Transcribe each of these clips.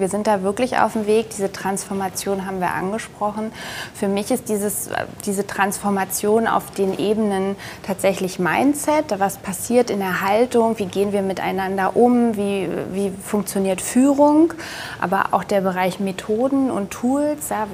Wir sind da wirklich auf dem Weg. Diese Transformation haben wir angesprochen. Für mich ist dieses, diese Transformation auf den Ebenen tatsächlich Mindset. Was passiert in der Haltung? Wie gehen wir miteinander um? Wie, wie funktioniert Führung? Aber auch der Bereich Methoden und Tools. Ja,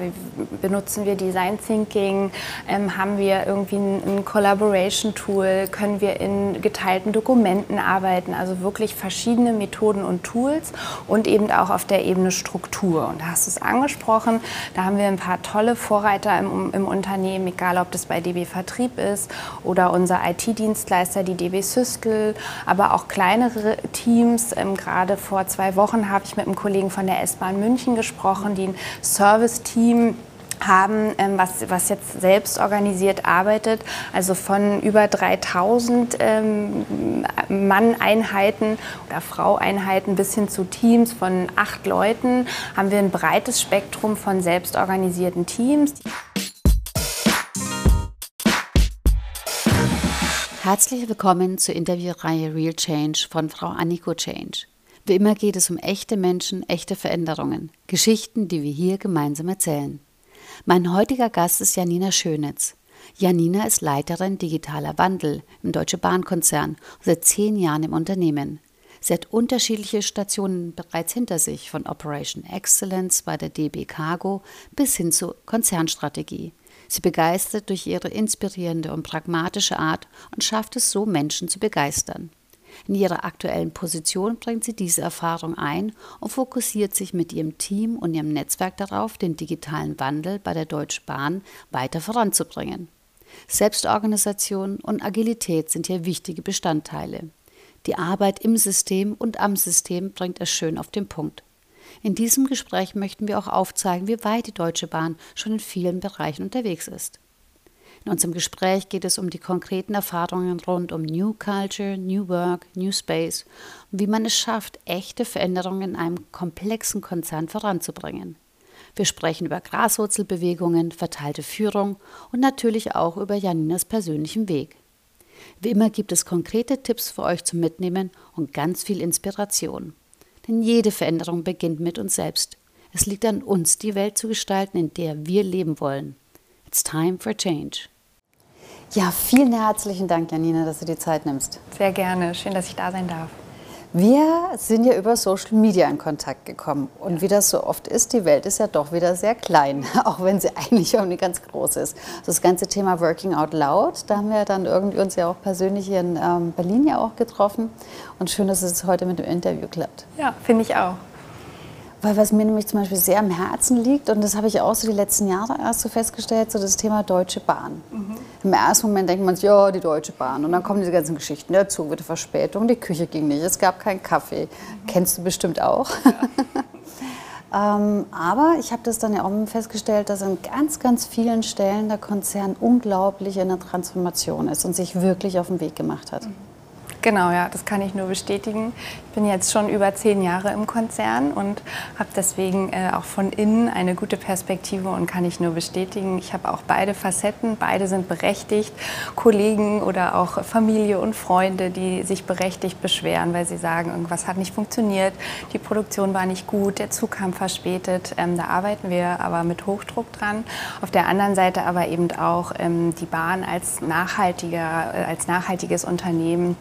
benutzen wir Design Thinking? Ähm, haben wir irgendwie ein, ein Collaboration Tool? Können wir in geteilten Dokumenten arbeiten? Also wirklich verschiedene Methoden und Tools und eben auch auf der Ebene Ebene Struktur. Und da hast du es angesprochen, da haben wir ein paar tolle Vorreiter im, im Unternehmen, egal ob das bei DB Vertrieb ist oder unser IT-Dienstleister, die DB Systel, aber auch kleinere Teams. Ähm, gerade vor zwei Wochen habe ich mit einem Kollegen von der S-Bahn München gesprochen, die ein Service-Team haben, ähm, was, was jetzt selbst organisiert arbeitet. Also von über 3000 ähm, Mann-Einheiten oder Frau-Einheiten bis hin zu Teams von acht Leuten haben wir ein breites Spektrum von selbstorganisierten Teams. Herzlich willkommen zur Interviewreihe Real Change von Frau Anniko Change. Wie immer geht es um echte Menschen, echte Veränderungen, Geschichten, die wir hier gemeinsam erzählen. Mein heutiger Gast ist Janina Schönitz. Janina ist Leiterin Digitaler Wandel im Deutsche Bahnkonzern und seit zehn Jahren im Unternehmen. Sie hat unterschiedliche Stationen bereits hinter sich, von Operation Excellence bei der DB Cargo bis hin zur Konzernstrategie. Sie begeistert durch ihre inspirierende und pragmatische Art und schafft es so, Menschen zu begeistern. In ihrer aktuellen Position bringt sie diese Erfahrung ein und fokussiert sich mit ihrem Team und ihrem Netzwerk darauf, den digitalen Wandel bei der Deutschen Bahn weiter voranzubringen. Selbstorganisation und Agilität sind hier wichtige Bestandteile. Die Arbeit im System und am System bringt es schön auf den Punkt. In diesem Gespräch möchten wir auch aufzeigen, wie weit die Deutsche Bahn schon in vielen Bereichen unterwegs ist. In unserem Gespräch geht es um die konkreten Erfahrungen rund um New Culture, New Work, New Space und wie man es schafft, echte Veränderungen in einem komplexen Konzern voranzubringen. Wir sprechen über Graswurzelbewegungen, verteilte Führung und natürlich auch über Janinas persönlichen Weg. Wie immer gibt es konkrete Tipps für euch zum Mitnehmen und ganz viel Inspiration. Denn jede Veränderung beginnt mit uns selbst. Es liegt an uns, die Welt zu gestalten, in der wir leben wollen. It's time for change. Ja, vielen herzlichen Dank, Janina, dass du die Zeit nimmst. Sehr gerne. Schön, dass ich da sein darf. Wir sind ja über Social Media in Kontakt gekommen. Und wie das so oft ist, die Welt ist ja doch wieder sehr klein, auch wenn sie eigentlich auch nicht ganz groß ist. Das ganze Thema Working Out Loud, da haben wir dann irgendwie uns ja auch persönlich hier in ähm, Berlin ja auch getroffen. Und schön, dass es heute mit dem Interview klappt. Ja, finde ich auch. Weil was mir nämlich zum Beispiel sehr am Herzen liegt, und das habe ich auch so die letzten Jahre erst so festgestellt, so das Thema Deutsche Bahn. Mhm. Im ersten Moment denkt man sich, ja, die Deutsche Bahn. Und dann kommen diese ganzen Geschichten, der Zug wird Verspätung, die Küche ging nicht, es gab keinen Kaffee. Mhm. Kennst du bestimmt auch. Ja. ähm, aber ich habe das dann ja auch festgestellt, dass an ganz, ganz vielen Stellen der Konzern unglaublich in der Transformation ist und sich wirklich auf den Weg gemacht hat. Mhm. Genau, ja, das kann ich nur bestätigen. Ich bin jetzt schon über zehn Jahre im Konzern und habe deswegen äh, auch von innen eine gute Perspektive und kann ich nur bestätigen. Ich habe auch beide Facetten, beide sind berechtigt. Kollegen oder auch Familie und Freunde, die sich berechtigt beschweren, weil sie sagen, irgendwas hat nicht funktioniert, die Produktion war nicht gut, der Zug kam verspätet. Ähm, da arbeiten wir aber mit Hochdruck dran. Auf der anderen Seite aber eben auch ähm, die Bahn als, nachhaltiger, äh, als nachhaltiges Unternehmen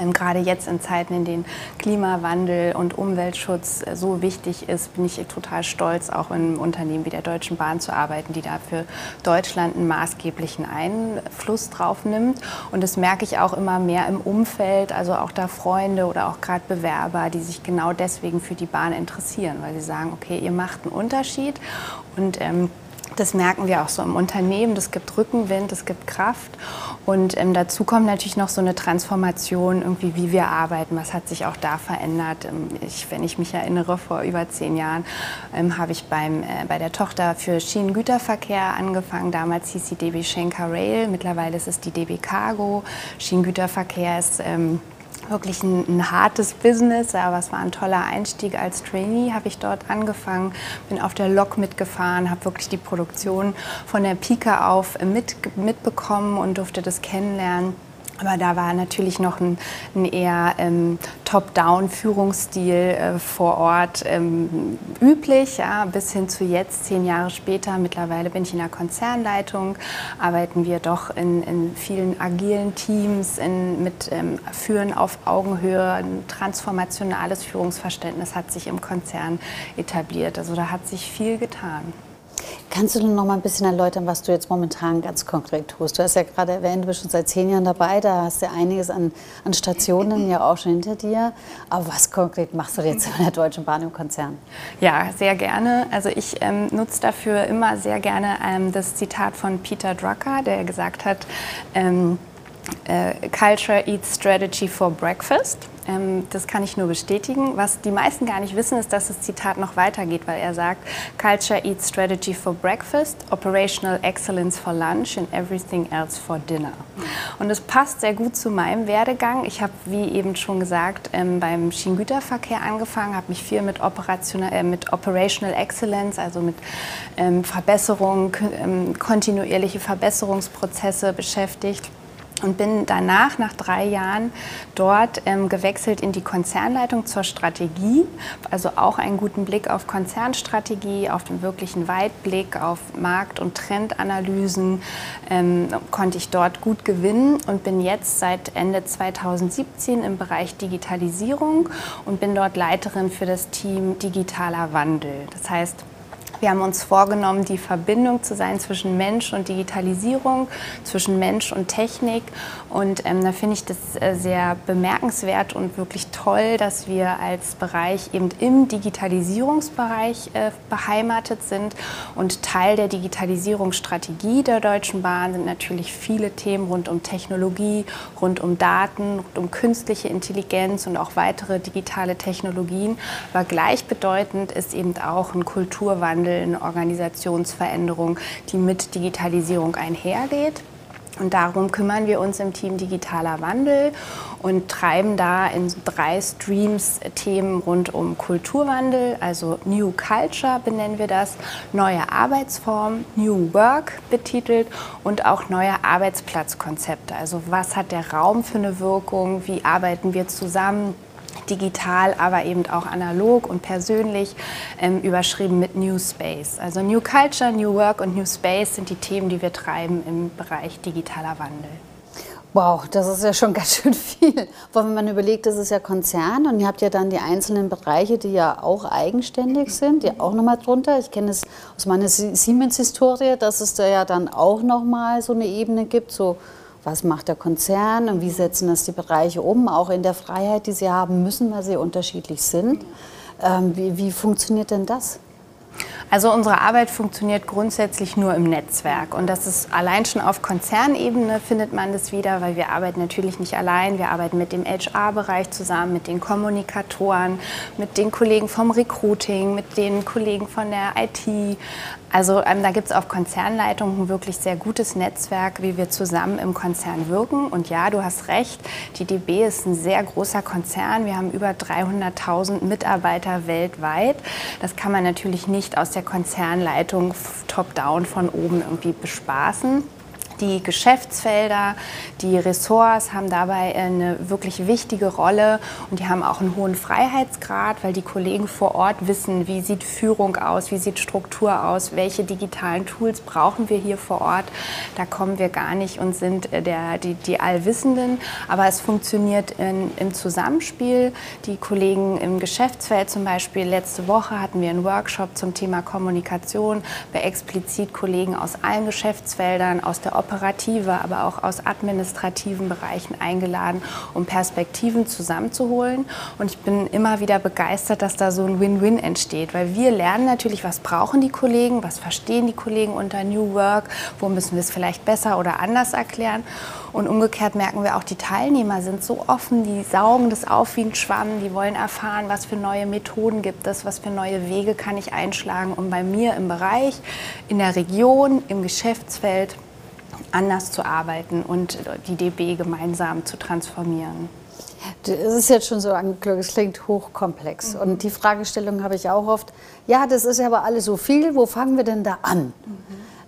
ähm, gerade jetzt in Zeiten, in denen Klimawandel und Umweltschutz äh, so wichtig ist, bin ich total stolz, auch in Unternehmen wie der Deutschen Bahn zu arbeiten, die da für Deutschland einen maßgeblichen Einfluss drauf nimmt. Und das merke ich auch immer mehr im Umfeld, also auch da Freunde oder auch gerade Bewerber, die sich genau deswegen für die Bahn interessieren, weil sie sagen, okay, ihr macht einen Unterschied und ähm, das merken wir auch so im Unternehmen. Das gibt Rückenwind, das gibt Kraft. Und ähm, dazu kommt natürlich noch so eine Transformation, irgendwie, wie wir arbeiten. Was hat sich auch da verändert? Ähm, ich, wenn ich mich erinnere, vor über zehn Jahren ähm, habe ich beim, äh, bei der Tochter für Schienengüterverkehr angefangen. Damals hieß sie DB Schenker Rail. Mittlerweile ist es die DB Cargo. Schienengüterverkehr ist ähm, wirklich ein, ein, hartes Business, aber es war ein toller Einstieg als Trainee, habe ich dort angefangen, bin auf der Lok mitgefahren, habe wirklich die Produktion von der Pike auf mit, mitbekommen und durfte das kennenlernen Aber da war natürlich noch ein, ein eher ähm, Top-Down-Führungsstil äh, vor Ort ähm, üblich, ja, bis hin zu jetzt, zehn Jahre später. Mittlerweile bin ich in der Konzernleitung, arbeiten wir doch in, in vielen agilen Teams, in, mit ähm, Führen auf Augenhöhe. Ein transformationales Führungsverständnis hat sich im Konzern etabliert. Also da hat sich viel getan. Kannst du noch mal ein bisschen erläutern, was du jetzt momentan ganz konkret tust? Du hast ja gerade erwähnt, du bist schon seit zehn Jahren dabei, da hast du einiges an, an Stationen ja auch schon hinter dir. Aber was konkret machst du jetzt in der Deutschen Bahn im Konzern? Ja, sehr gerne. Also ich ähm, nutze dafür immer sehr gerne ähm, das Zitat von Peter Drucker, der gesagt hat, ähm, äh, Culture Eats Strategy for Breakfast. Ähm, das kann ich nur bestätigen. Was die meisten gar nicht wissen, ist, dass das Zitat noch weitergeht, weil er sagt, Culture Eats Strategy for Breakfast, Operational Excellence for Lunch and Everything else for Dinner. Und es passt sehr gut zu meinem Werdegang. Ich habe, wie eben schon gesagt, ähm, beim Schienengüterverkehr angefangen, habe mich viel mit, Operational, äh, mit Operational Excellence, also mit ähm, Verbesserung, ähm, kontinuierliche Verbesserungsprozesse beschäftigt und bin danach, nach drei Jahren, dort ähm, gewechselt in die Konzernleitung zur Strategie. Also auch einen guten Blick auf Konzernstrategie, auf den wirklichen Weitblick, auf Markt- und Trendanalysen ähm, konnte ich dort gut gewinnen und bin jetzt seit Ende 2017 im Bereich Digitalisierung und bin dort Leiterin für das Team Digitaler Wandel. Das heißt, wir haben uns vorgenommen, die Verbindung zu sein zwischen Mensch und Digitalisierung, zwischen Mensch und Technik. Und ähm, da finde ich das äh, sehr bemerkenswert und wirklich toll, dass wir als Bereich eben im Digitalisierungsbereich äh, beheimatet sind. Und Teil der Digitalisierungsstrategie der Deutschen Bahn sind natürlich viele Themen rund um Technologie, rund um Daten, rund um künstliche Intelligenz und auch weitere digitale Technologien. Aber gleichbedeutend ist eben auch ein Kulturwandel Wandel, eine Organisationsveränderung, die mit Digitalisierung einhergeht. Und darum kümmern wir uns im Team Digitaler Wandel und treiben da in drei Streams Themen rund um Kulturwandel, also New Culture benennen wir das, neue Arbeitsform, New Work betitelt und auch neue Arbeitsplatzkonzepte. Also was hat der Raum für eine Wirkung, wie arbeiten wir zusammen, digital, aber eben auch analog und persönlich ähm, überschrieben mit New Space. Also New Culture, New Work und New Space sind die Themen, die wir treiben im Bereich digitaler Wandel. Wow, das ist ja schon ganz schön viel. Wenn man überlegt, das ist ja Konzern und ihr habt ja dann die einzelnen Bereiche, die ja auch eigenständig sind, die auch nochmal drunter. Ich kenne es aus meiner Siemens-Historie, dass es da ja dann auch nochmal so eine Ebene gibt, so was macht der Konzern und wie setzen das die Bereiche um, auch in der Freiheit, die sie haben müssen, weil sie unterschiedlich sind. Ähm, wie, wie funktioniert denn das? Also unsere Arbeit funktioniert grundsätzlich nur im Netzwerk und das ist allein schon auf Konzernebene findet man das wieder, weil wir arbeiten natürlich nicht allein, wir arbeiten mit dem HR-Bereich zusammen, mit den Kommunikatoren, mit den Kollegen vom Recruiting, mit den Kollegen von der IT. Also ähm, da gibt es auf Konzernleitungen ein wirklich sehr gutes Netzwerk, wie wir zusammen im Konzern wirken. Und ja, du hast recht, die DB ist ein sehr großer Konzern. Wir haben über 300.000 Mitarbeiter weltweit. Das kann man natürlich nicht aus der Konzernleitung top-down von oben irgendwie bespaßen. Die Geschäftsfelder, die Ressorts haben dabei eine wirklich wichtige Rolle und die haben auch einen hohen Freiheitsgrad, weil die Kollegen vor Ort wissen, wie sieht Führung aus, wie sieht Struktur aus, welche digitalen Tools brauchen wir hier vor Ort. Da kommen wir gar nicht und sind der, die, die Allwissenden, aber es funktioniert in, im Zusammenspiel. Die Kollegen im Geschäftsfeld zum Beispiel, letzte Woche hatten wir einen Workshop zum Thema Kommunikation bei explizit Kollegen aus allen Geschäftsfeldern, aus der operative, aber auch aus administrativen Bereichen eingeladen, um Perspektiven zusammenzuholen. Und ich bin immer wieder begeistert, dass da so ein Win-Win entsteht, weil wir lernen natürlich, was brauchen die Kollegen, was verstehen die Kollegen unter New Work, wo müssen wir es vielleicht besser oder anders erklären. Und umgekehrt merken wir auch, die Teilnehmer sind so offen, die saugen das auf wie ein Schwamm, die wollen erfahren, was für neue Methoden gibt es, was für neue Wege kann ich einschlagen, um bei mir im Bereich, in der Region, im Geschäftsfeld anders zu arbeiten und die DB gemeinsam zu transformieren. Es ist jetzt schon so angeklungen, es klingt hochkomplex. Mhm. Und die Fragestellung habe ich auch oft, ja, das ist aber alles so viel, wo fangen wir denn da an? Mhm.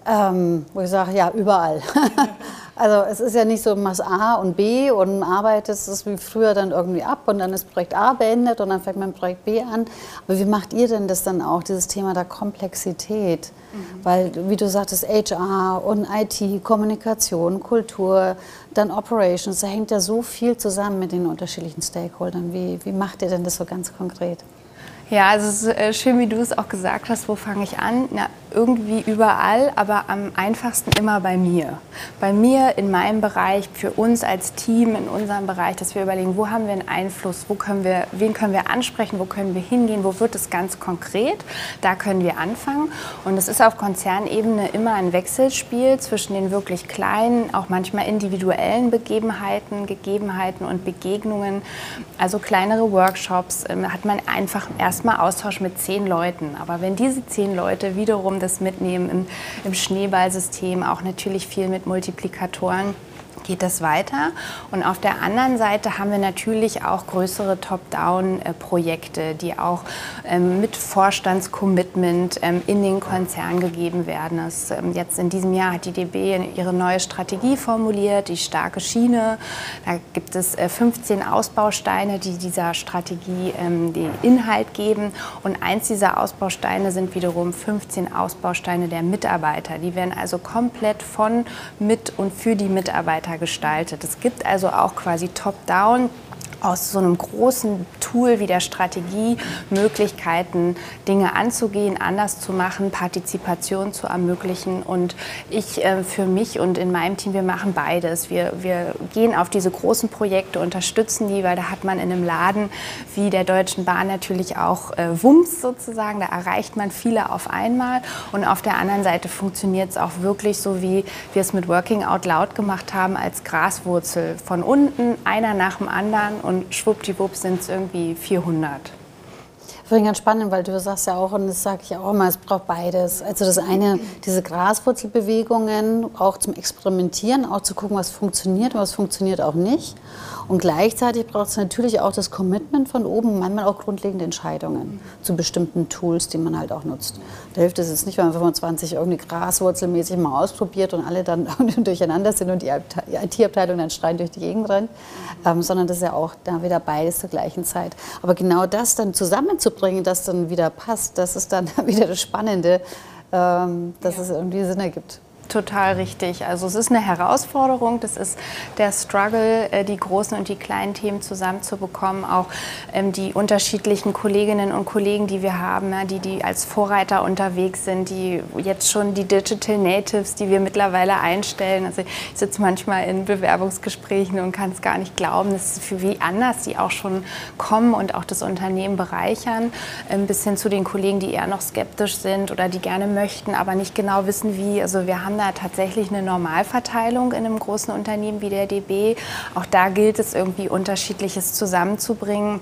Ähm, wo ich sage, ja, überall. Also es ist ja nicht so, machst A und B und arbeitest es wie früher dann irgendwie ab und dann ist Projekt A beendet und dann fängt man Projekt B an. Aber wie macht ihr denn das dann auch, dieses Thema der Komplexität? Mhm. Weil, wie du sagtest, HR und IT, Kommunikation, Kultur, dann Operations, da hängt ja so viel zusammen mit den unterschiedlichen Stakeholdern. Wie, wie macht ihr denn das so ganz konkret? Ja, also äh, schön, wie du es auch gesagt hast, wo fange ich an? Na, irgendwie überall, aber am einfachsten immer bei mir. Bei mir in meinem Bereich, für uns als Team in unserem Bereich, dass wir überlegen, wo haben wir einen Einfluss, wo können wir, wen können wir ansprechen, wo können wir hingehen, wo wird es ganz konkret. Da können wir anfangen. Und es ist auf Konzernebene immer ein Wechselspiel zwischen den wirklich kleinen, auch manchmal individuellen Begebenheiten, Gegebenheiten und Begegnungen. Also kleinere Workshops ähm, hat man einfach erstmal Austausch mit zehn Leuten. Aber wenn diese zehn Leute wiederum das mitnehmen im, im Schneeballsystem, auch natürlich viel mit Multiplikatoren geht das weiter. Und auf der anderen Seite haben wir natürlich auch größere Top-Down-Projekte, die auch ähm, mit Vorstandscommitment ähm, in den Konzern gegeben werden. Das, ähm, jetzt in diesem Jahr hat die DB ihre neue Strategie formuliert, die starke Schiene. Da gibt es 15 äh, Ausbausteine, die dieser Strategie den Inhalt geben. Und eins dieser Ausbausteine sind wiederum 15 Ausbausteine der Mitarbeiter. Die werden also komplett von, mit und für die Mitarbeiter gestaltet. Es gibt also auch quasi Top-Down aus so einem großen Tool wie der Strategie Möglichkeiten, Dinge anzugehen, anders zu machen, Partizipation zu ermöglichen. Und ich äh, für mich und in meinem Team, wir machen beides. Wir, wir gehen auf diese großen Projekte, unterstützen die, weil da hat man in einem Laden wie der Deutschen Bahn natürlich auch äh, Wumms sozusagen. Da erreicht man viele auf einmal. Und auf der anderen Seite funktioniert es auch wirklich so, wie wir es mit Working Out Loud gemacht haben, als Graswurzel. Von unten, einer nach dem anderen und schwuppdiwupp sind es irgendwie 400. Ich finde ganz spannend, weil du sagst ja auch, und das sage ich auch immer, es braucht beides. Also das eine, diese Graswurzelbewegungen, auch zum Experimentieren, auch zu gucken, was funktioniert und was funktioniert auch nicht. Und gleichzeitig braucht es natürlich auch das Commitment von oben, manchmal auch grundlegende Entscheidungen zu bestimmten Tools, die man halt auch nutzt. Da hilft es jetzt nicht, wenn man 25 irgendwie graswurzelmäßig mal ausprobiert und alle dann durcheinander sind und die IT-Abteilung dann schreien durch die Gegend rennt, ähm, sondern das ist ja auch da wieder beides zur gleichen Zeit. Aber genau das dann zusammenzubringen, das dann wieder passt, das ist dann wieder das Spannende, ähm, dass ja. es irgendwie Sinn ergibt. Total richtig. Also es ist eine Herausforderung, das ist der Struggle, äh, die großen und die kleinen Themen zusammenzubekommen, auch ähm, die unterschiedlichen Kolleginnen und Kollegen, die wir haben, die, die als Vorreiter unterwegs sind, die jetzt schon die Digital Natives, die wir mittlerweile einstellen. Also ich sitze manchmal in Bewerbungsgesprächen und kann es gar nicht glauben, dass für wie anders die auch schon kommen und auch das Unternehmen bereichern, ähm, bis hin zu den Kollegen, die eher noch skeptisch sind oder die gerne möchten, aber nicht genau wissen, wie. Also wir haben da tatsächlich eine Normalverteilung in einem großen Unternehmen wie der DB. Auch da gilt es irgendwie unterschiedliches zusammenzubringen.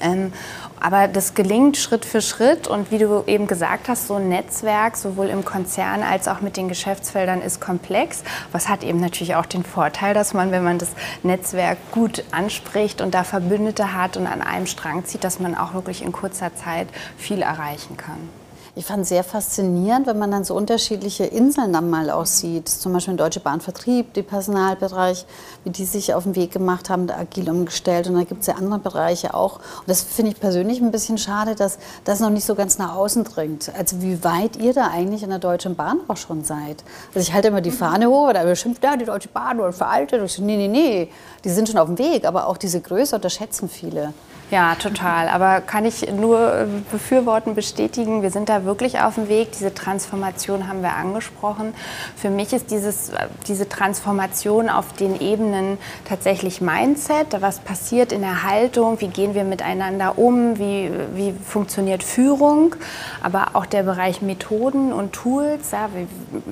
Ähm, aber das gelingt Schritt für Schritt und wie du eben gesagt hast, so ein Netzwerk sowohl im Konzern als auch mit den Geschäftsfeldern ist komplex. Was hat eben natürlich auch den Vorteil, dass man, wenn man das Netzwerk gut anspricht und da Verbündete hat und an einem Strang zieht, dass man auch wirklich in kurzer Zeit viel erreichen kann. Ich fand sehr faszinierend, wenn man dann so unterschiedliche Inseln dann mal aussieht. Zum Beispiel Deutsche Bahnvertrieb, die Personalbereich, wie die sich auf den Weg gemacht haben, da agil umgestellt. Und dann gibt es ja andere Bereiche auch. Und das finde ich persönlich ein bisschen schade, dass das noch nicht so ganz nach außen dringt. Also wie weit ihr da eigentlich in der Deutschen Bahn auch schon seid. Also ich halte immer die Fahne hoch, oder beschimpft, ja, die Deutsche Bahn oder veraltet. Und ich so, nee, nee, nee, die sind schon auf dem Weg. Aber auch diese Größe unterschätzen viele. Ja, total. Aber kann ich nur äh, befürworten, bestätigen, wir sind da wirklich auf dem Weg. Diese Transformation haben wir angesprochen. Für mich ist dieses, äh, diese Transformation auf den Ebenen tatsächlich Mindset. Was passiert in der Haltung? Wie gehen wir miteinander um? Wie, wie funktioniert Führung? Aber auch der Bereich Methoden und Tools. Ja,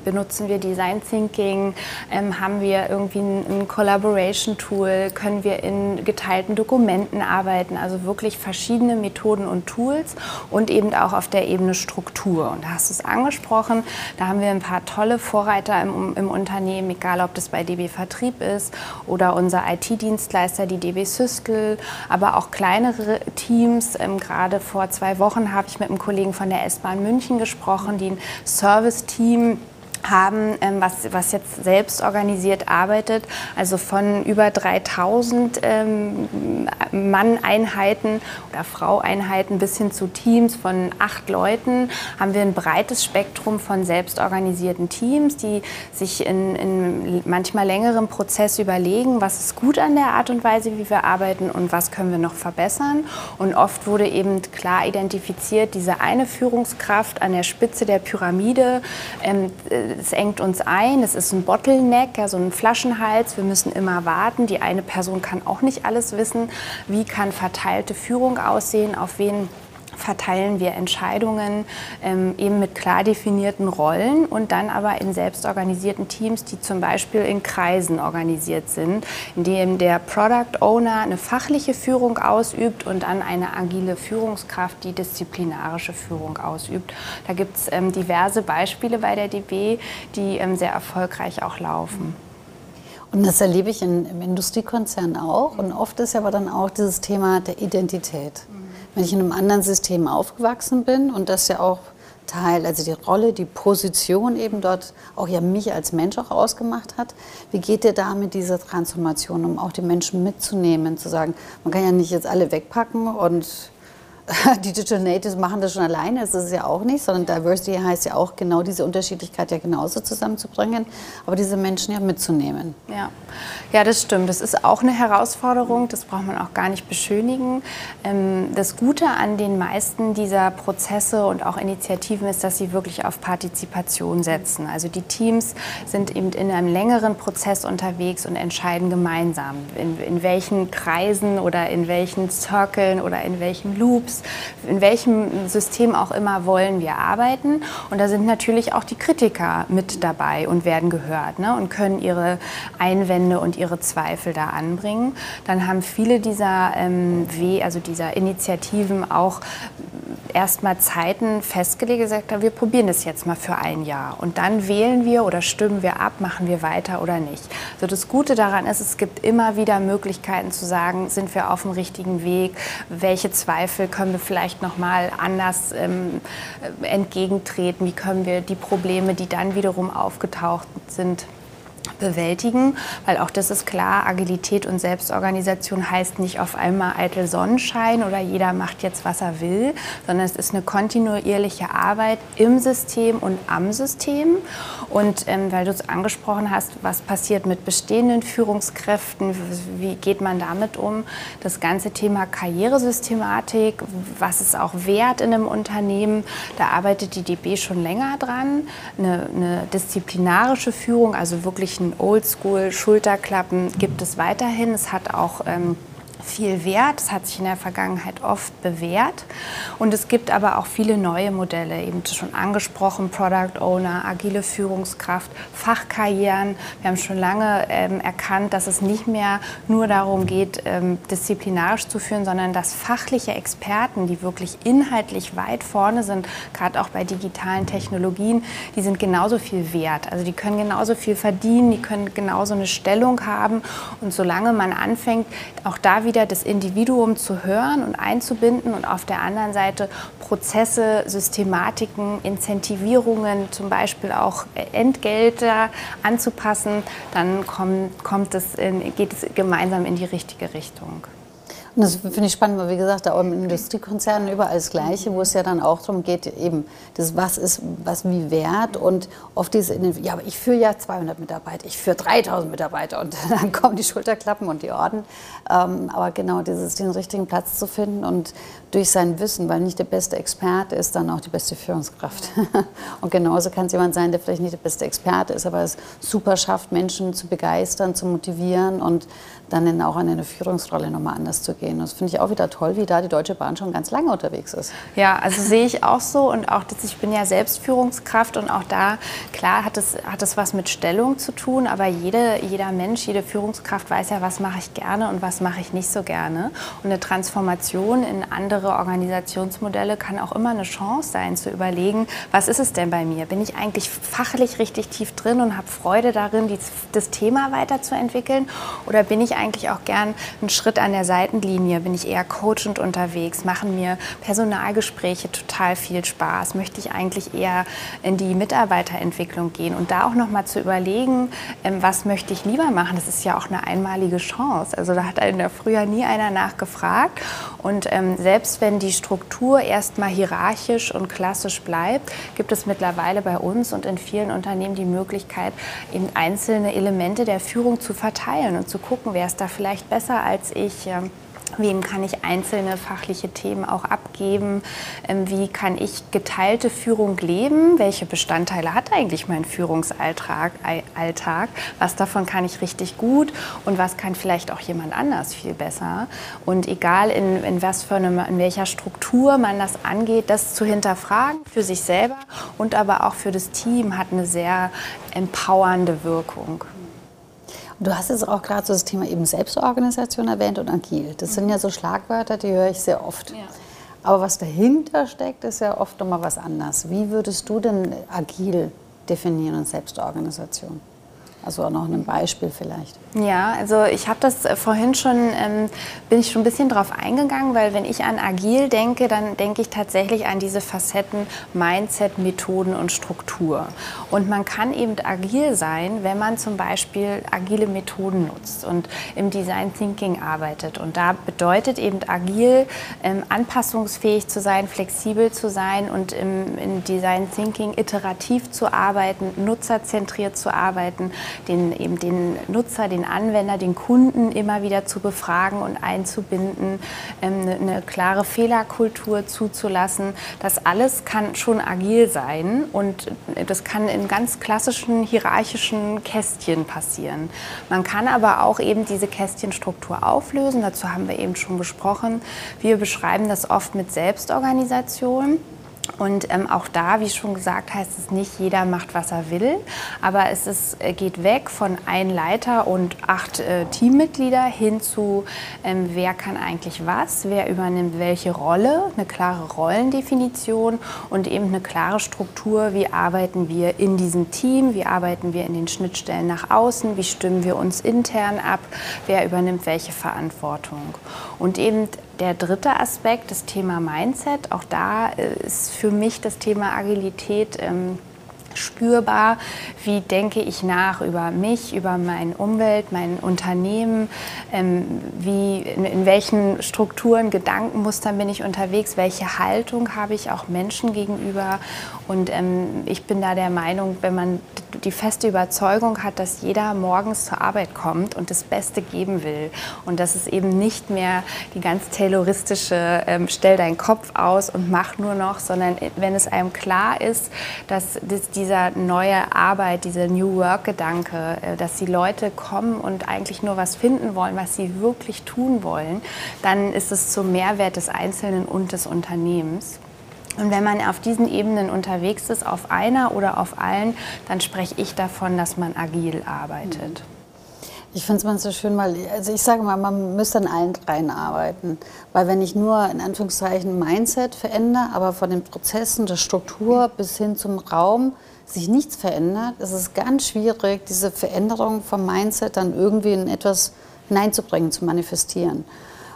benutzen wir Design Thinking? Ähm, haben wir irgendwie ein, ein Collaboration Tool? Können wir in geteilten Dokumenten arbeiten? Also also wirklich verschiedene Methoden und Tools und eben auch auf der Ebene Struktur. Und da hast du es angesprochen, da haben wir ein paar tolle Vorreiter im, im Unternehmen, egal ob das bei DB Vertrieb ist oder unser IT-Dienstleister, die DB Systel, aber auch kleinere Teams. Ähm, gerade vor zwei Wochen habe ich mit einem Kollegen von der S-Bahn München gesprochen, die ein Service-Team haben, ähm, was, was jetzt selbst organisiert arbeitet, also von über 3000 ähm, Mann-Einheiten oder Frau-Einheiten bis hin zu Teams von acht Leuten, haben wir ein breites Spektrum von selbstorganisierten Teams, die sich in, in manchmal längerem Prozess überlegen, was ist gut an der Art und Weise, wie wir arbeiten und was können wir noch verbessern. Und oft wurde eben klar identifiziert, diese eine Führungskraft an der Spitze der Pyramide, ähm, es engt uns ein, es ist ein Bottleneck, also ein Flaschenhals, wir müssen immer warten, die eine Person kann auch nicht alles wissen, wie kann verteilte Führung aussehen, auf wen verteilen wir Entscheidungen ähm, eben mit klar definierten Rollen und dann aber in selbstorganisierten Teams, die zum Beispiel in Kreisen organisiert sind, in denen der Product Owner eine fachliche Führung ausübt und dann eine agile Führungskraft, die disziplinarische Führung ausübt. Da gibt es ähm, diverse Beispiele bei der DB, die ähm, sehr erfolgreich auch laufen. Und das erlebe ich in, im Industriekonzern auch. Und oft ist aber dann auch dieses Thema der Identität. Mhm wenn ich in einem anderen System aufgewachsen bin und das ja auch Teil, also die Rolle, die Position eben dort auch ja mich als Mensch auch ausgemacht hat. Wie geht ihr da mit dieser Transformation, um auch die Menschen mitzunehmen, zu sagen, man kann ja nicht jetzt alle wegpacken und Digital Natives machen das schon alleine, das ist es ja auch nicht, sondern Diversity heißt ja auch genau diese Unterschiedlichkeit ja genauso zusammenzubringen, aber diese Menschen ja mitzunehmen. Ja, ja das stimmt. Das ist auch eine Herausforderung, das braucht man auch gar nicht beschönigen. Ähm, das Gute an den meisten dieser Prozesse und auch Initiativen ist, dass sie wirklich auf Partizipation setzen. Also die Teams sind eben in einem längeren Prozess unterwegs und entscheiden gemeinsam, in, in welchen Kreisen oder in welchen Cirkeln oder in welchen Loops in welchem System auch immer wollen wir arbeiten. Und da sind natürlich auch die Kritiker mit dabei und werden gehört ne, und können ihre Einwände und ihre Zweifel da anbringen. Dann haben viele dieser ähm, w, also dieser Initiativen auch erstmal Zeiten festgelegt, gesagt, wir probieren das jetzt mal für ein Jahr und dann wählen wir oder stimmen wir ab, machen wir weiter oder nicht. Also das Gute daran ist, es gibt immer wieder Möglichkeiten zu sagen, sind wir auf dem richtigen Weg, welche Zweifel können wir vielleicht noch mal anders ähm, entgegentreten, wie können wir die Probleme, die dann wiederum aufgetaucht sind, bewältigen, weil auch das ist klar, Agilität und Selbstorganisation heißt nicht auf einmal eitel Sonnenschein oder jeder macht jetzt, was er will, sondern es ist eine kontinuierliche Arbeit im System und am System. Und ähm, weil du es angesprochen hast, was passiert mit bestehenden Führungskräften, wie geht man damit um? Das ganze Thema Karrieresystematik, was ist auch wert in einem Unternehmen, da arbeitet die DB schon länger dran. Eine, eine disziplinarische Führung, also wirklich ein Oldschool-Schulterklappen gibt es weiterhin. Es hat auch ähm, viel wert. Es hat sich in der Vergangenheit oft bewährt. Und es gibt aber auch viele neue Modelle, eben schon angesprochen, Product Owner, agile Führungskraft, Fachkarrieren. Wir haben schon lange ähm, erkannt, dass es nicht mehr nur darum geht, ähm, disziplinarisch zu führen, sondern dass fachliche Experten, die wirklich inhaltlich weit vorne sind, gerade auch bei digitalen Technologien, die sind genauso viel wert. Also die können genauso viel verdienen, die können genauso eine Stellung haben. Und solange man anfängt, auch da wieder wieder das Individuum zu hören und einzubinden und auf der anderen Seite Prozesse, Systematiken, Incentivierungen, zum Beispiel auch Entgelte anzupassen, dann kommt, kommt es in, geht es gemeinsam in die richtige Richtung. Das finde ich spannend, weil wie gesagt, auch im Industriekonzernen überall das Gleiche, wo es ja dann auch darum geht, eben, das, was ist was wie wert und oft ist in den, ja, aber ich führe ja 200 Mitarbeiter, ich führe 3000 Mitarbeiter und dann kommen die Schulterklappen und die Orden. Ähm, aber genau, dieses, den richtigen Platz zu finden und durch sein Wissen, weil nicht der beste Experte ist, dann auch die beste Führungskraft. und genauso kann es jemand sein, der vielleicht nicht der beste Experte ist, aber es super schafft, Menschen zu begeistern, zu motivieren und dann auch in eine Führungsrolle nochmal anders zu gehen. Das finde ich auch wieder toll, wie da die Deutsche Bahn schon ganz lange unterwegs ist. Ja, also sehe ich auch so und auch, dass ich bin ja selbst Führungskraft und auch da, klar, hat es, hat es was mit Stellung zu tun, aber jede, jeder Mensch, jede Führungskraft weiß ja, was mache ich gerne und was mache ich nicht so gerne. Und eine Transformation in andere Organisationsmodelle kann auch immer eine Chance sein, zu überlegen, was ist es denn bei mir? Bin ich eigentlich fachlich richtig tief drin und habe Freude darin, die, das Thema weiterzuentwickeln? Oder bin ich eigentlich auch gern einen Schritt an der Seitenlinie Linie bin ich eher coachend unterwegs, machen mir Personalgespräche total viel Spaß, möchte ich eigentlich eher in die Mitarbeiterentwicklung gehen und da auch nochmal zu überlegen, ähm, was möchte ich lieber machen. Das ist ja auch eine einmalige Chance. Also da hat in der Frühjahr nie einer nachgefragt und ähm, selbst wenn die Struktur erstmal hierarchisch und klassisch bleibt, gibt es mittlerweile bei uns und in vielen Unternehmen die Möglichkeit, eben einzelne Elemente der Führung zu verteilen und zu gucken, wer ist da vielleicht besser als ich. Ähm, Wem kann ich einzelne fachliche Themen auch abgeben? Ähm, wie kann ich geteilte Führung leben? Welche Bestandteile hat eigentlich mein Führungsalltag? Alltag? Was davon kann ich richtig gut und was kann vielleicht auch jemand anders viel besser? Und egal in, in, was für eine, in welcher Struktur man das angeht, das zu hinterfragen für sich selber und aber auch für das Team hat eine sehr empowernde Wirkung. Du hast jetzt auch gerade so das Thema eben Selbstorganisation erwähnt und agil. Das sind ja so Schlagwörter, die höre ich sehr oft. Ja. Aber was dahinter steckt, ist ja oft nochmal was anderes. Wie würdest du denn agil definieren und Selbstorganisation? Also auch noch ein Beispiel vielleicht. Ja, also ich habe das äh, vorhin schon, ähm, bin ich schon ein bisschen drauf eingegangen, weil wenn ich an agil denke, dann denke ich tatsächlich an diese Facetten Mindset, Methoden und Struktur. Und man kann eben agil sein, wenn man zum Beispiel agile Methoden nutzt und im Design Thinking arbeitet. Und da bedeutet eben agil, ähm, anpassungsfähig zu sein, flexibel zu sein und im, im Design Thinking iterativ zu arbeiten, nutzerzentriert zu arbeiten den, eben den Nutzer, den Anwender, den Kunden immer wieder zu befragen und einzubinden, ähm, eine, eine klare Fehlerkultur zuzulassen. Das alles kann schon agil sein und das kann in ganz klassischen hierarchischen Kästchen passieren. Man kann aber auch eben diese Kästchenstruktur auflösen. Dazu haben wir eben schon gesprochen. Wir beschreiben das oft mit Selbstorganisation. Und ähm, auch da, wie schon gesagt, heißt es nicht, jeder macht, was er will. Aber es ist, äh, geht weg von ein Leiter und acht äh, Teammitglieder hin zu, ähm, wer kann eigentlich was, wer übernimmt welche Rolle, eine klare Rollendefinition und eben eine klare Struktur, wie arbeiten wir in diesem Team, wie arbeiten wir in den Schnittstellen nach außen, wie stimmen wir uns intern ab, wer übernimmt welche Verantwortung. Und eben der dritte Aspekt, das Thema Mindset, auch da äh, ist für mich das Thema Agilität ähm, spürbar, wie denke ich nach über mich, über meine Umwelt, mein Unternehmen, ähm, wie, in, in, welchen Strukturen, Gedankenmustern bin ich unterwegs, welche Haltung habe ich auch Menschen gegenüber. Und ähm, ich bin da der Meinung, wenn man die feste Überzeugung hat, dass jeder morgens zur Arbeit kommt und das Beste geben will und dass es eben nicht mehr die ganz tayloristische ähm, stell deinen Kopf aus und mach nur noch, sondern äh, wenn es einem klar ist, dass, dass diese dieser neue Arbeit, dieser New Work-Gedanke, äh, dass die Leute kommen und eigentlich nur was finden wollen, was sie wirklich tun wollen, dann ist es zum Mehrwert des Einzelnen und des Unternehmens. Und wenn man auf diesen Ebenen unterwegs ist, auf einer oder auf allen, dann spreche ich davon, dass man agil arbeitet. Mhm. Ich finde es mal so schön, weil also ich sage mal, man müsste an allen dreien arbeiten. Weil wenn ich nur in Anführungszeichen Mindset verändere, aber von den Prozessen, der Struktur bis hin zum Raum sich nichts verändert, ist es ganz schwierig, diese Veränderung vom Mindset dann irgendwie in etwas hineinzubringen, zu manifestieren.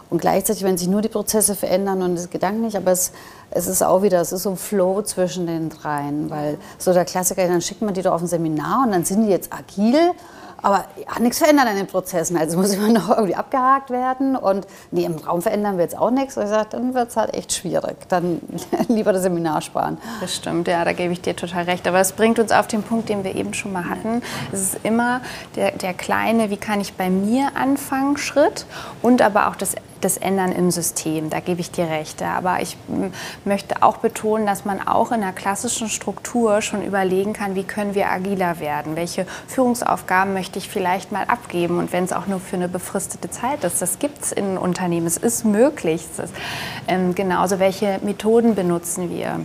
Und gleichzeitig, wenn sich nur die Prozesse verändern und das Gedanken nicht, aber es, es ist auch wieder, es ist so ein Flow zwischen den dreien, weil so der Klassiker, dann schickt man die doch auf ein Seminar und dann sind die jetzt agil aber ja, nichts verändert an den Prozessen. Also muss immer noch irgendwie abgehakt werden. Und nee, im Raum verändern wir jetzt auch nichts. Und ich sage, dann wird es halt echt schwierig. Dann lieber das Seminar sparen. Das stimmt, ja, da gebe ich dir total recht. Aber es bringt uns auf den Punkt, den wir eben schon mal hatten. Es ist immer der, der kleine, wie kann ich bei mir anfangen, Schritt und aber auch das das Ändern im System. Da gebe ich dir recht. Aber ich möchte auch betonen, dass man auch in einer klassischen Struktur schon überlegen kann, wie können wir agiler werden? Welche Führungsaufgaben möchte ich vielleicht mal abgeben? Und wenn es auch nur für eine befristete Zeit ist, das gibt es in Unternehmen. Es ist möglich. Es ist, ähm, genauso, welche Methoden benutzen wir?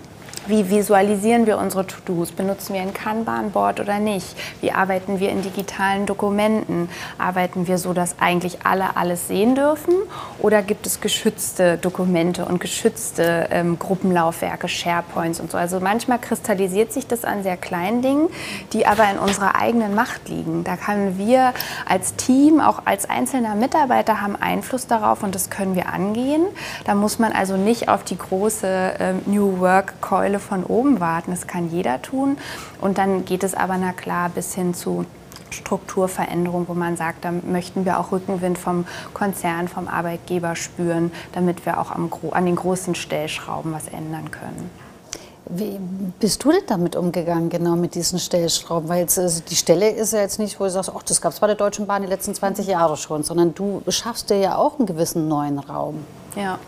Wie visualisieren wir unsere To-Dos? Benutzen wir ein Kanban-Board oder nicht? Wie arbeiten wir in digitalen Dokumenten? Arbeiten wir so, dass eigentlich alle alles sehen dürfen? Oder gibt es geschützte Dokumente und geschützte ähm, Gruppenlaufwerke, SharePoints und so? Also manchmal kristallisiert sich das an sehr kleinen Dingen, die aber in unserer eigenen Macht liegen. Da können wir als Team, auch als einzelner Mitarbeiter haben Einfluss darauf und das können wir angehen. Da muss man also nicht auf die große äh, New Work-Keule Welle von oben warten. Das kann jeder tun. Und dann geht es aber, na klar, bis hin zu Strukturveränderung, wo man sagt, da möchten wir auch Rückenwind vom Konzern, vom Arbeitgeber spüren, damit wir auch am, an den großen Stellschrauben was ändern können. Wie bist du denn damit umgegangen, genau mit diesen Stellschrauben? Weil jetzt, also die Stelle ist ja jetzt nicht, wo du sagst, ach, das gab es bei der Deutschen Bahn die letzten 20 Jahre schon, sondern du schaffst dir ja auch einen gewissen neuen Raum. Ja,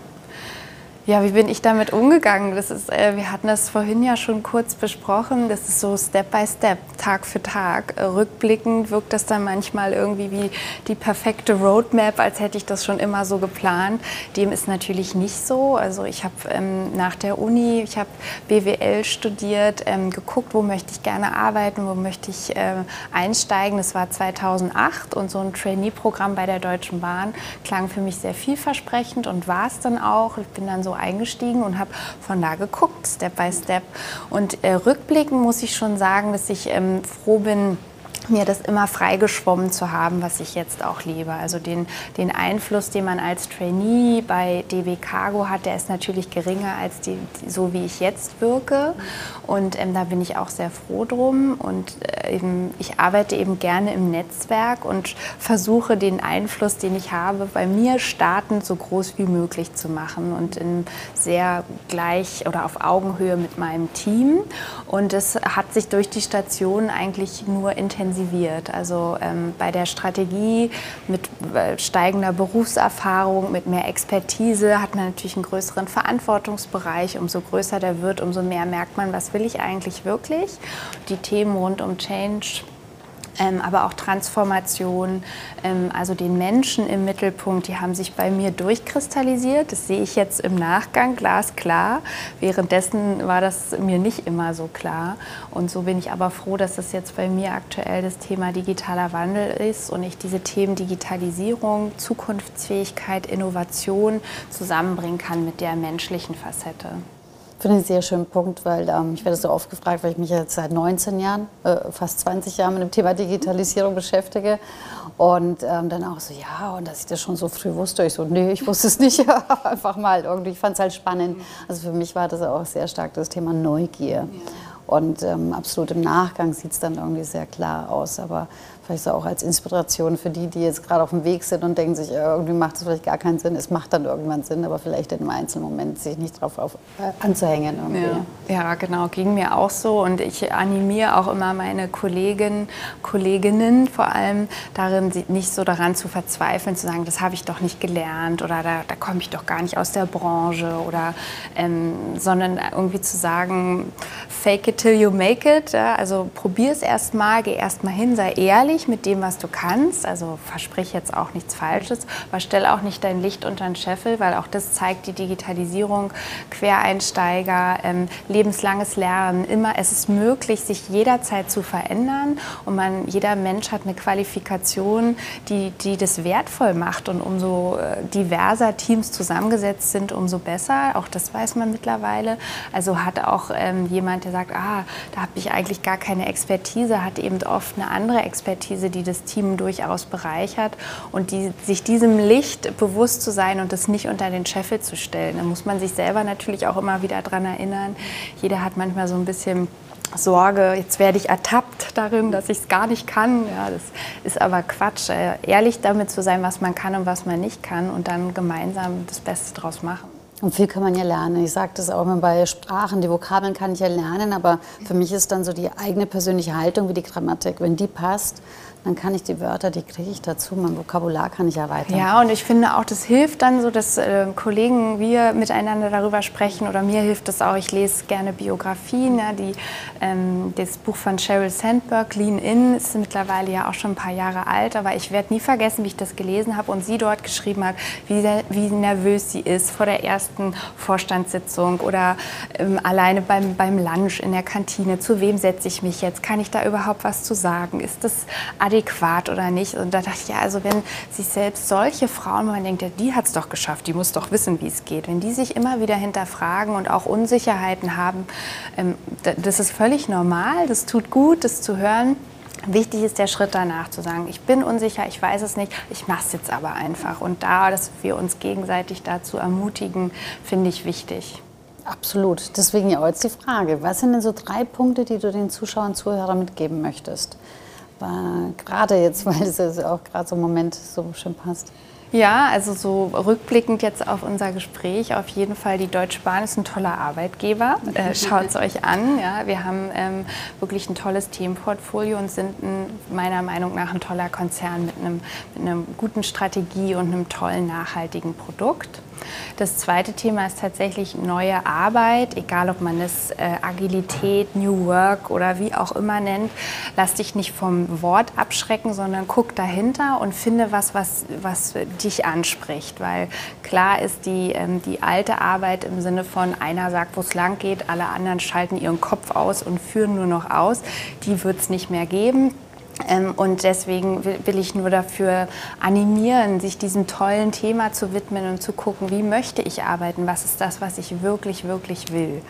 ja, wie bin ich damit umgegangen? Das ist, äh, wir hatten das vorhin ja schon kurz besprochen. Das ist so Step by Step, Tag für Tag. Äh, rückblickend wirkt das dann manchmal irgendwie wie die perfekte Roadmap, als hätte ich das schon immer so geplant. Dem ist natürlich nicht so. Also ich habe ähm, nach der Uni, ich habe BWL studiert, ähm, geguckt, wo möchte ich gerne arbeiten, wo möchte ich äh, einsteigen. Das war 2008 und so ein Trainee-Programm bei der Deutschen Bahn klang für mich sehr vielversprechend und war es dann auch. Ich bin dann so eingestiegen und habe von da geguckt, Step by Step. Und äh, rückblickend muss ich schon sagen, dass ich ähm, froh bin, mir das immer freigeschwommen zu haben, was ich jetzt auch lebe. Also den, den Einfluss, den man als Trainee bei DB Cargo hat, der ist natürlich geringer als die, so, wie ich jetzt wirke. Und ähm, da bin ich auch sehr froh drum. Und äh, eben, ich arbeite eben gerne im Netzwerk und versuche den Einfluss, den ich habe, bei mir startend so groß wie möglich zu machen und in sehr gleich oder auf Augenhöhe mit meinem Team. Und es hat sich durch die Station eigentlich nur intensiv intensiviert. Also ähm, bei der Strategie mit äh, steigender Berufserfahrung, mit mehr Expertise hat man natürlich einen größeren Verantwortungsbereich. Umso größer der wird, umso mehr merkt man, was will ich eigentlich wirklich. Die Themen rund um Change aber auch Transformation, ähm, also den Menschen im Mittelpunkt, die haben sich bei mir durchkristallisiert. Das sehe ich jetzt im Nachgang glasklar. Währenddessen war das mir nicht immer so klar. Und so bin ich aber froh, dass das jetzt bei mir aktuell das Thema digitaler Wandel ist und ich diese Themen Digitalisierung, Zukunftsfähigkeit, Innovation zusammenbringen kann mit der menschlichen Facette. Finde ich einen sehr schönen Punkt, weil ähm, ich werde so oft gefragt, weil ich mich jetzt seit 19 Jahren, äh, fast 20 Jahren mit dem Thema Digitalisierung beschäftige. Und ähm, dann auch so, ja, und dass ich das schon so früh wusste. Ich so, nee, ich wusste es nicht. Einfach mal irgendwie. Ich fand es halt spannend. Also für mich war das auch sehr stark das Thema Neugier. Ja. Und ähm, absolut im Nachgang sieht es dann irgendwie sehr klar aus. Aber vielleicht so auch als Inspiration für die, die jetzt gerade auf dem Weg sind und denken sich, irgendwie macht es vielleicht gar keinen Sinn. Es macht dann irgendwann Sinn, aber vielleicht in einem einzelnen Moment sich nicht darauf auf, äh, anzuhängen. Ja. ja. genau, ging mir auch so. Und ich animiere auch immer meine Kollegen, Kolleginnen vor allem darin, nicht so daran zu verzweifeln, zu sagen, das habe ich doch nicht gelernt oder da, da komme ich doch gar nicht aus der Branche oder ähm, sondern irgendwie zu sagen, fake it till you make it. Ja? Also probier es erst mal, geh erst mal hin, sei ehrlich ehrlich mit dem, was du kannst. Also versprich jetzt auch nichts Falsches, aber stell auch nicht dein Licht unter den Scheffel, weil auch das zeigt die Digitalisierung, Quereinsteiger, ähm, lebenslanges Lernen. Immer, es ist möglich, sich jederzeit zu verändern und man, jeder Mensch hat eine Qualifikation, die, die das wertvoll macht und umso äh, diverser Teams zusammengesetzt sind, umso besser. Auch das weiß man mittlerweile. Also hat auch ähm, jemand, der sagt, ah, da habe ich eigentlich gar keine Expertise, hat eben oft eine andere Expertise Expertise, die das Team durchaus bereichert und die, sich diesem Licht bewusst zu sein und das nicht unter den Scheffel zu stellen. Da muss man sich selber natürlich auch immer wieder daran erinnern. Jeder hat manchmal so ein bisschen Sorge, jetzt werde ich ertappt darin, dass ich es gar nicht kann. Ja, das ist aber Quatsch. Äh, ehrlich damit zu sein, was man kann und was man nicht kann und dann gemeinsam das Beste draus machen. Und viel kann man ja lernen. Ich sage das auch immer bei Sprachen, die Vokabeln kann ich ja lernen, aber für mich ist dann so die eigene persönliche Haltung wie die Grammatik. Wenn die passt, dann kann ich die Wörter, die kriege ich dazu, mein Vokabular kann ich erweitern. Ja, und ich finde auch, das hilft dann so, dass äh, Kollegen, wir miteinander darüber sprechen oder mir hilft das auch, ich lese gerne Biografien, ja, die, ähm, das Buch von Sheryl Sandberg, Lean In, ist mittlerweile ja auch schon ein paar Jahre alt, aber ich werde nie vergessen, wie ich das gelesen habe und sie dort geschrieben hat, wie, wie nervös sie ist vor der ersten ersten Vorstandssitzung oder ähm, alleine beim, beim Lunch in der Kantine, zu wem setze ich mich jetzt? Kann ich da überhaupt was zu sagen? Ist das adäquat oder nicht? Und da dachte ich, ja, also wenn sich selbst solche Frauen, man denkt, ja, die hat es doch geschafft, die muss doch wissen, wie es geht, wenn die sich immer wieder hinterfragen und auch Unsicherheiten haben, ähm, das ist völlig normal, das tut gut, das zu hören. Wichtig ist der Schritt danach zu sagen, ich bin unsicher, ich weiß es nicht, ich mache es jetzt aber einfach. Und da, dass wir uns gegenseitig dazu ermutigen, finde ich wichtig. Absolut. Deswegen ja jetzt die Frage, was sind denn so drei Punkte, die du den Zuschauern, Zuhörern mitgeben möchtest? Gerade jetzt, weil es auch gerade so im Moment so schön passt. Ja, also so rückblickend jetzt auf unser Gespräch, auf jeden Fall die Deutsche Bahn ist ein toller Arbeitgeber. Äh, Schaut es euch an. Ja. Wir haben ähm, wirklich ein tolles Themenportfolio und sind ein, meiner Meinung nach ein toller Konzern mit, einem, mit einer guten Strategie und einem tollen nachhaltigen Produkt. Das zweite Thema ist tatsächlich neue Arbeit, egal ob man es äh, Agilität, New Work oder wie auch immer nennt. Lass dich nicht vom Wort abschrecken, sondern guck dahinter und finde was, was, was dich anspricht. Weil klar ist die, ähm, die alte Arbeit im Sinne von einer sagt, wo es lang geht, alle anderen schalten ihren Kopf aus und führen nur noch aus, die wird es nicht mehr geben. Ähm, und deswegen will ich nur dafür animieren, sich diesem tollen Thema zu widmen und zu gucken, wie möchte ich arbeiten, was ist das, was ich wirklich, wirklich will.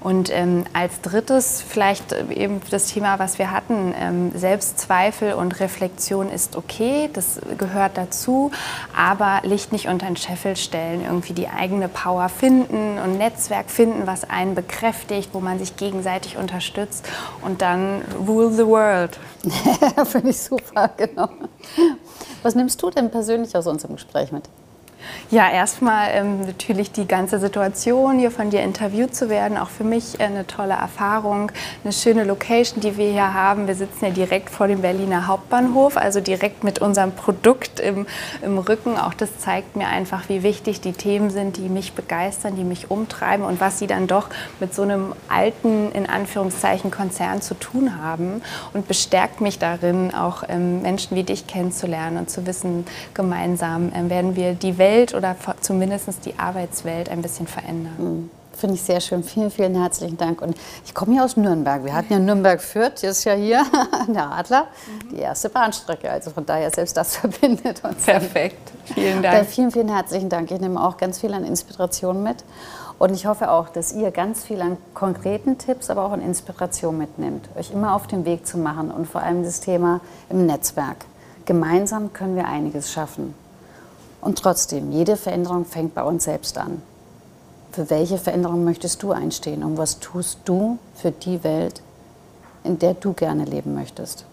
Und ähm, als drittes vielleicht äh, eben das Thema, was wir hatten, ähm, Selbstzweifel und Reflexion ist okay, das gehört dazu, aber Licht nicht unter den Scheffel stellen, irgendwie die eigene Power finden und Netzwerk finden, was einen bekräftigt, wo man sich gegenseitig unterstützt und dann rule the world. Finde ich super, genau. Was nimmst du denn persönlich aus unserem Gespräch mit? Ja, erstmal ähm, natürlich die ganze Situation, hier von dir interviewt zu werden, auch für mich äh, eine tolle Erfahrung, eine schöne Location, die wir hier haben. Wir sitzen ja direkt vor dem Berliner Hauptbahnhof, also direkt mit unserem Produkt im, im Rücken. Auch das zeigt mir einfach, wie wichtig die Themen sind, die mich begeistern, die mich umtreiben und was sie dann doch mit so einem alten, in Anführungszeichen, Konzern zu tun haben und bestärkt mich darin, auch ähm, Menschen wie dich kennenzulernen und zu wissen, gemeinsam ähm, werden wir die Welt Welt oder zumindest die Arbeitswelt ein bisschen verändern. Mhm. Finde ich sehr schön. Vielen, vielen herzlichen Dank. Und ich komme hier aus Nürnberg. Wir hatten ja Nürnberg-Fürth, ist ja hier der Adler, mhm. die erste Bahnstrecke. Also von daher selbst das verbindet uns. Perfekt. Vielen Dank. Vielen, vielen herzlichen Dank. Ich nehme auch ganz viel an Inspiration mit. Und ich hoffe auch, dass ihr ganz viel an konkreten Tipps, aber auch an Inspiration mitnimmt, euch immer auf den Weg zu machen und vor allem das Thema im Netzwerk. Gemeinsam können wir einiges schaffen. Und trotzdem, jede Veränderung fängt bei uns selbst an. Für welche Veränderung möchtest du einstehen und was tust du für die Welt, in der du gerne leben möchtest?